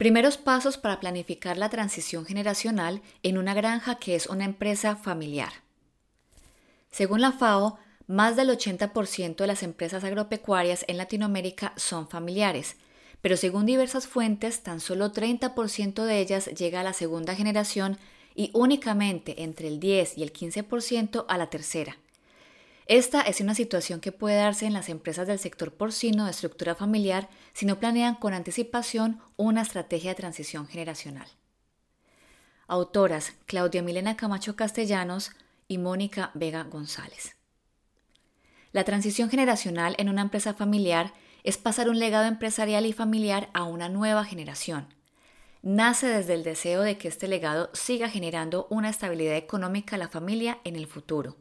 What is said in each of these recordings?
Primeros pasos para planificar la transición generacional en una granja que es una empresa familiar. Según la FAO, más del 80% de las empresas agropecuarias en Latinoamérica son familiares, pero según diversas fuentes, tan solo 30% de ellas llega a la segunda generación y únicamente entre el 10 y el 15% a la tercera. Esta es una situación que puede darse en las empresas del sector porcino de estructura familiar si no planean con anticipación una estrategia de transición generacional. Autoras Claudia Milena Camacho Castellanos y Mónica Vega González. La transición generacional en una empresa familiar es pasar un legado empresarial y familiar a una nueva generación. Nace desde el deseo de que este legado siga generando una estabilidad económica a la familia en el futuro.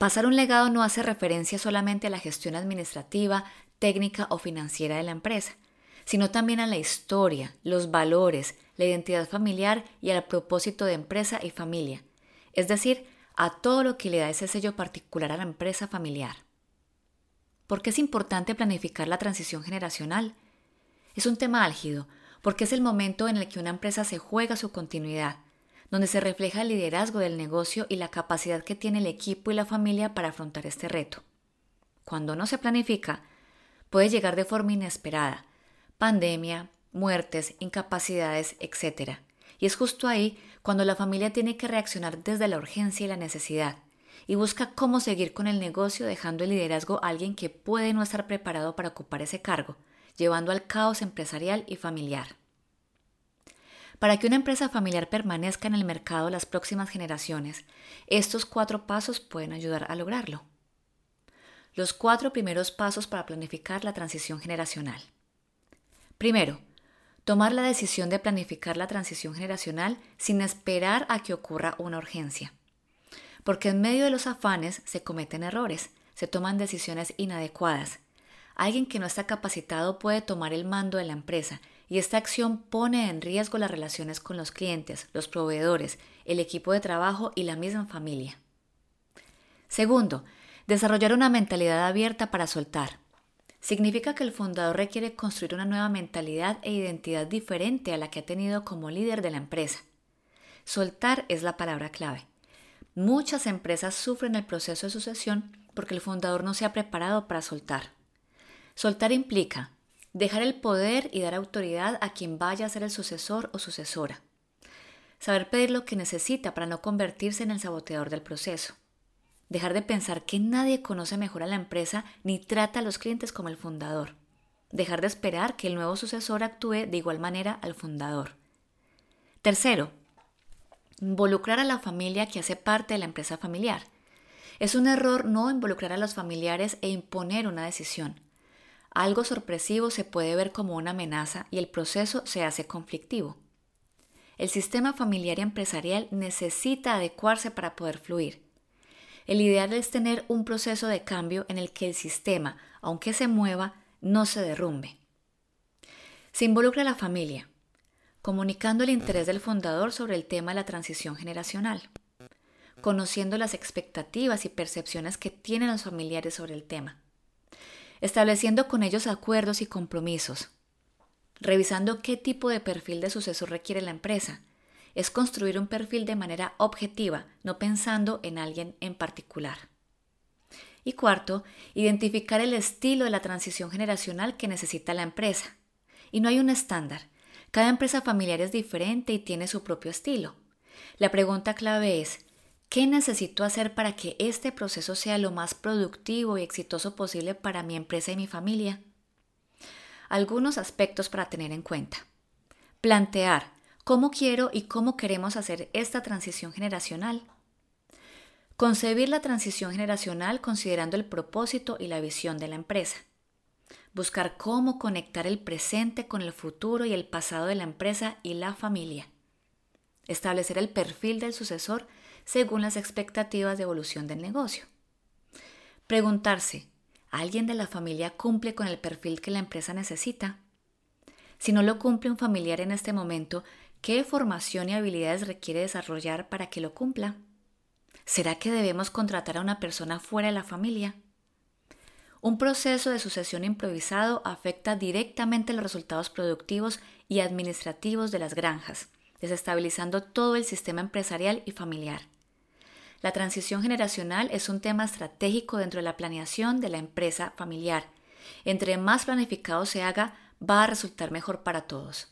Pasar un legado no hace referencia solamente a la gestión administrativa, técnica o financiera de la empresa, sino también a la historia, los valores, la identidad familiar y al propósito de empresa y familia, es decir, a todo lo que le da ese sello particular a la empresa familiar. ¿Por qué es importante planificar la transición generacional? Es un tema álgido, porque es el momento en el que una empresa se juega su continuidad, donde se refleja el liderazgo del negocio y la capacidad que tiene el equipo y la familia para afrontar este reto. Cuando no se planifica, puede llegar de forma inesperada, pandemia, muertes, incapacidades, etc. Y es justo ahí cuando la familia tiene que reaccionar desde la urgencia y la necesidad, y busca cómo seguir con el negocio dejando el liderazgo a alguien que puede no estar preparado para ocupar ese cargo, llevando al caos empresarial y familiar. Para que una empresa familiar permanezca en el mercado las próximas generaciones, estos cuatro pasos pueden ayudar a lograrlo. Los cuatro primeros pasos para planificar la transición generacional. Primero, tomar la decisión de planificar la transición generacional sin esperar a que ocurra una urgencia. Porque en medio de los afanes se cometen errores, se toman decisiones inadecuadas. Alguien que no está capacitado puede tomar el mando de la empresa y esta acción pone en riesgo las relaciones con los clientes, los proveedores, el equipo de trabajo y la misma familia. Segundo, desarrollar una mentalidad abierta para soltar. Significa que el fundador requiere construir una nueva mentalidad e identidad diferente a la que ha tenido como líder de la empresa. Soltar es la palabra clave. Muchas empresas sufren el proceso de sucesión porque el fundador no se ha preparado para soltar. Soltar implica Dejar el poder y dar autoridad a quien vaya a ser el sucesor o sucesora. Saber pedir lo que necesita para no convertirse en el saboteador del proceso. Dejar de pensar que nadie conoce mejor a la empresa ni trata a los clientes como el fundador. Dejar de esperar que el nuevo sucesor actúe de igual manera al fundador. Tercero, involucrar a la familia que hace parte de la empresa familiar. Es un error no involucrar a los familiares e imponer una decisión. Algo sorpresivo se puede ver como una amenaza y el proceso se hace conflictivo. El sistema familiar y empresarial necesita adecuarse para poder fluir. El ideal es tener un proceso de cambio en el que el sistema, aunque se mueva, no se derrumbe. Se involucra la familia, comunicando el interés del fundador sobre el tema de la transición generacional, conociendo las expectativas y percepciones que tienen los familiares sobre el tema estableciendo con ellos acuerdos y compromisos, revisando qué tipo de perfil de sucesor requiere la empresa. Es construir un perfil de manera objetiva, no pensando en alguien en particular. Y cuarto, identificar el estilo de la transición generacional que necesita la empresa. Y no hay un estándar. Cada empresa familiar es diferente y tiene su propio estilo. La pregunta clave es, ¿Qué necesito hacer para que este proceso sea lo más productivo y exitoso posible para mi empresa y mi familia? Algunos aspectos para tener en cuenta. Plantear cómo quiero y cómo queremos hacer esta transición generacional. Concebir la transición generacional considerando el propósito y la visión de la empresa. Buscar cómo conectar el presente con el futuro y el pasado de la empresa y la familia. Establecer el perfil del sucesor según las expectativas de evolución del negocio. Preguntarse, ¿alguien de la familia cumple con el perfil que la empresa necesita? Si no lo cumple un familiar en este momento, ¿qué formación y habilidades requiere desarrollar para que lo cumpla? ¿Será que debemos contratar a una persona fuera de la familia? Un proceso de sucesión improvisado afecta directamente los resultados productivos y administrativos de las granjas, desestabilizando todo el sistema empresarial y familiar. La transición generacional es un tema estratégico dentro de la planeación de la empresa familiar. Entre más planificado se haga, va a resultar mejor para todos.